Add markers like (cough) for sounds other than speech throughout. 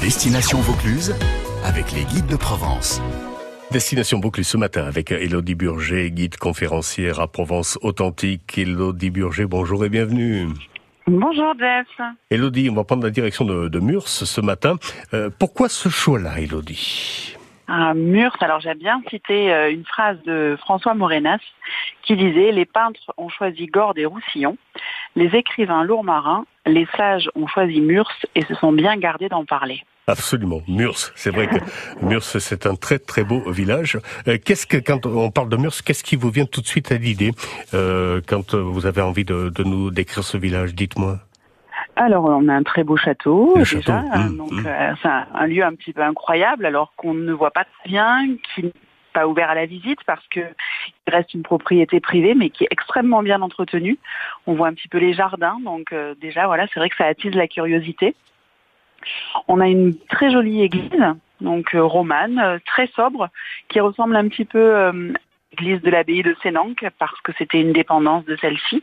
Destination Vaucluse avec les guides de Provence. Destination Vaucluse ce matin avec Elodie Burger, guide conférencière à Provence authentique. Elodie Burger, bonjour et bienvenue. Bonjour Jeff. Elodie, on va prendre la direction de, de Murs ce matin. Euh, pourquoi ce choix-là, Elodie à Murs, alors j'aime bien citer euh, une phrase de François Morenas qui disait Les peintres ont choisi Gordes et Roussillon, les écrivains Lourmarin, les sages ont choisi Murs et se sont bien gardés d'en parler. Absolument, Murs. C'est vrai que (laughs) Murs, c'est un très très beau village. Euh, qu'est-ce que quand on parle de Murs, qu'est-ce qui vous vient tout de suite à l'idée euh, quand vous avez envie de, de nous décrire ce village Dites-moi. Alors, on a un très beau château, Le déjà. château, mmh, donc, mmh. euh, c'est un, un lieu un petit peu incroyable, alors qu'on ne voit pas très bien, qui n'est pas ouvert à la visite parce que reste une propriété privée, mais qui est extrêmement bien entretenue. On voit un petit peu les jardins, donc euh, déjà, voilà, c'est vrai que ça attise la curiosité. On a une très jolie église, donc euh, romane, euh, très sobre, qui ressemble un petit peu à l'église de l'abbaye de Sénanque, parce que c'était une dépendance de celle-ci.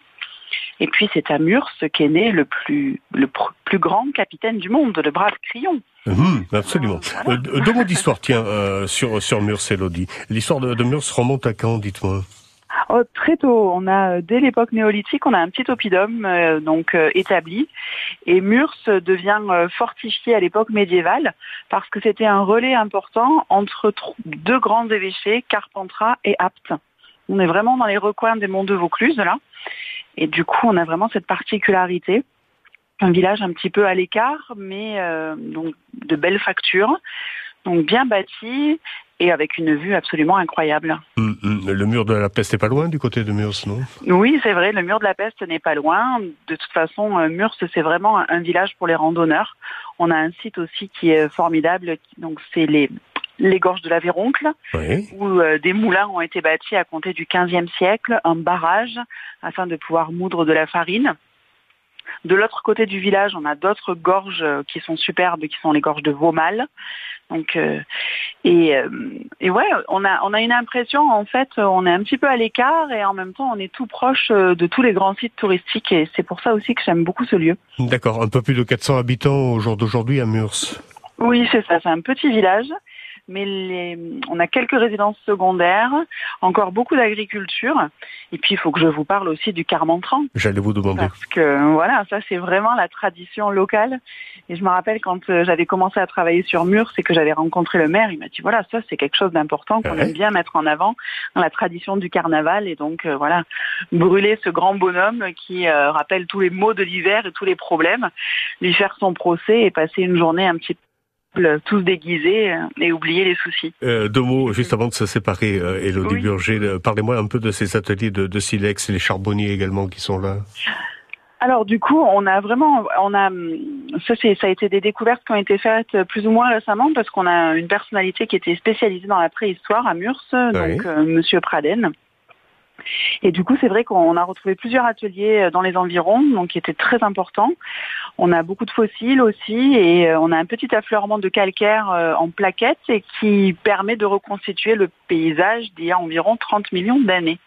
Et puis c'est à Murs qu'est né le plus, le plus grand capitaine du monde, le brave Crillon. Hum, absolument. Voilà. Euh, deux mots d'histoire, tiens, euh, sur sur Murs, Elodie. L'histoire de, de Murs remonte à quand, dites-moi? Oh, très tôt, on a euh, dès l'époque néolithique, on a un petit oppidum euh, donc euh, établi, et Murs devient euh, fortifié à l'époque médiévale parce que c'était un relais important entre tr- deux grands évêchés, Carpentras et Apt. On est vraiment dans les recoins des monts de Vaucluse là, et du coup on a vraiment cette particularité, un village un petit peu à l'écart, mais euh, donc de belle facture, donc bien bâti et avec une vue absolument incroyable. Hum, hum. Le mur de la peste n'est pas loin du côté de Murs, non? Oui, c'est vrai, le mur de la peste n'est pas loin. De toute façon, euh, Murs, c'est vraiment un, village pour les randonneurs. On a un site aussi qui est formidable, donc c'est les, les gorges de la Véroncle, Oui. où euh, des moulins ont été bâtis à compter du XVe siècle, un barrage afin de pouvoir moudre de la farine. De l'autre côté du village, on a d'autres gorges euh, qui sont superbes, qui sont les gorges de Vaumal. Donc, euh, et, euh, et ouais, on a, on a une impression, en fait, on est un petit peu à l'écart et en même temps, on est tout proche de tous les grands sites touristiques et c'est pour ça aussi que j'aime beaucoup ce lieu. D'accord, un peu plus de 400 habitants au jour d'aujourd'hui à Murs. Oui, c'est ça, c'est un petit village, mais les, on a quelques résidences secondaires, encore beaucoup d'agriculture, et puis il faut que je vous parle aussi du Carmentran, J'allais vous demander. parce que voilà, ça c'est vraiment la tradition locale. Et je me rappelle quand euh, j'avais commencé à travailler sur Murs, c'est que j'avais rencontré le maire, il m'a dit voilà, ça c'est quelque chose d'important qu'on Ouais. aime bien mettre en avant dans la tradition du carnaval, et donc euh, voilà, brûler ce grand bonhomme qui euh, rappelle tous les maux de l'hiver et tous les problèmes, lui faire son procès et passer une journée un petit tous déguisés euh, et oublier les soucis. Euh, deux mots juste avant de se séparer, euh, Elodie Oui. Burger. Euh, Parlez-moi un peu de ces ateliers de, de silex, les charbonniers également qui sont là. Alors du coup, on a vraiment, on a, hum, ça a été des découvertes qui ont été faites euh, plus ou moins récemment parce qu'on a une personnalité qui était spécialisée dans la préhistoire à Murs, donc euh, Monsieur Praden. Et du coup, c'est vrai qu'on a retrouvé plusieurs ateliers euh, dans les environs, donc qui étaient très importants. On a beaucoup de fossiles aussi, et euh, on a un petit affleurement de calcaire euh, en plaquettes et qui permet de reconstituer le paysage d'il y a environ 30 millions d'années.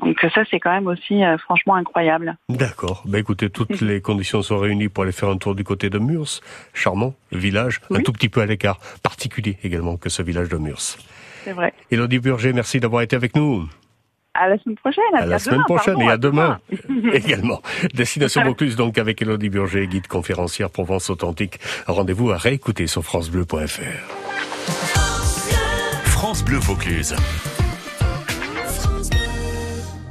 Donc ça, c'est quand même aussi euh, franchement incroyable. D'accord. Ben écoutez, toutes (laughs) les conditions sont réunies pour aller faire un tour du côté de Murs. Charmant village, un tout petit peu à l'écart, particulier également que ce village de Murs. C'est vrai. Elodie Burger, merci d'avoir été avec nous. À la semaine prochaine. À la semaine demain, prochaine pardon, et à demain. demain. (laughs) également. Destination Vaucluse donc avec Elodie Burger, guide conférencière Provence authentique. Rendez-vous à réécouter sur francebleu.fr. France Bleu Vaucluse.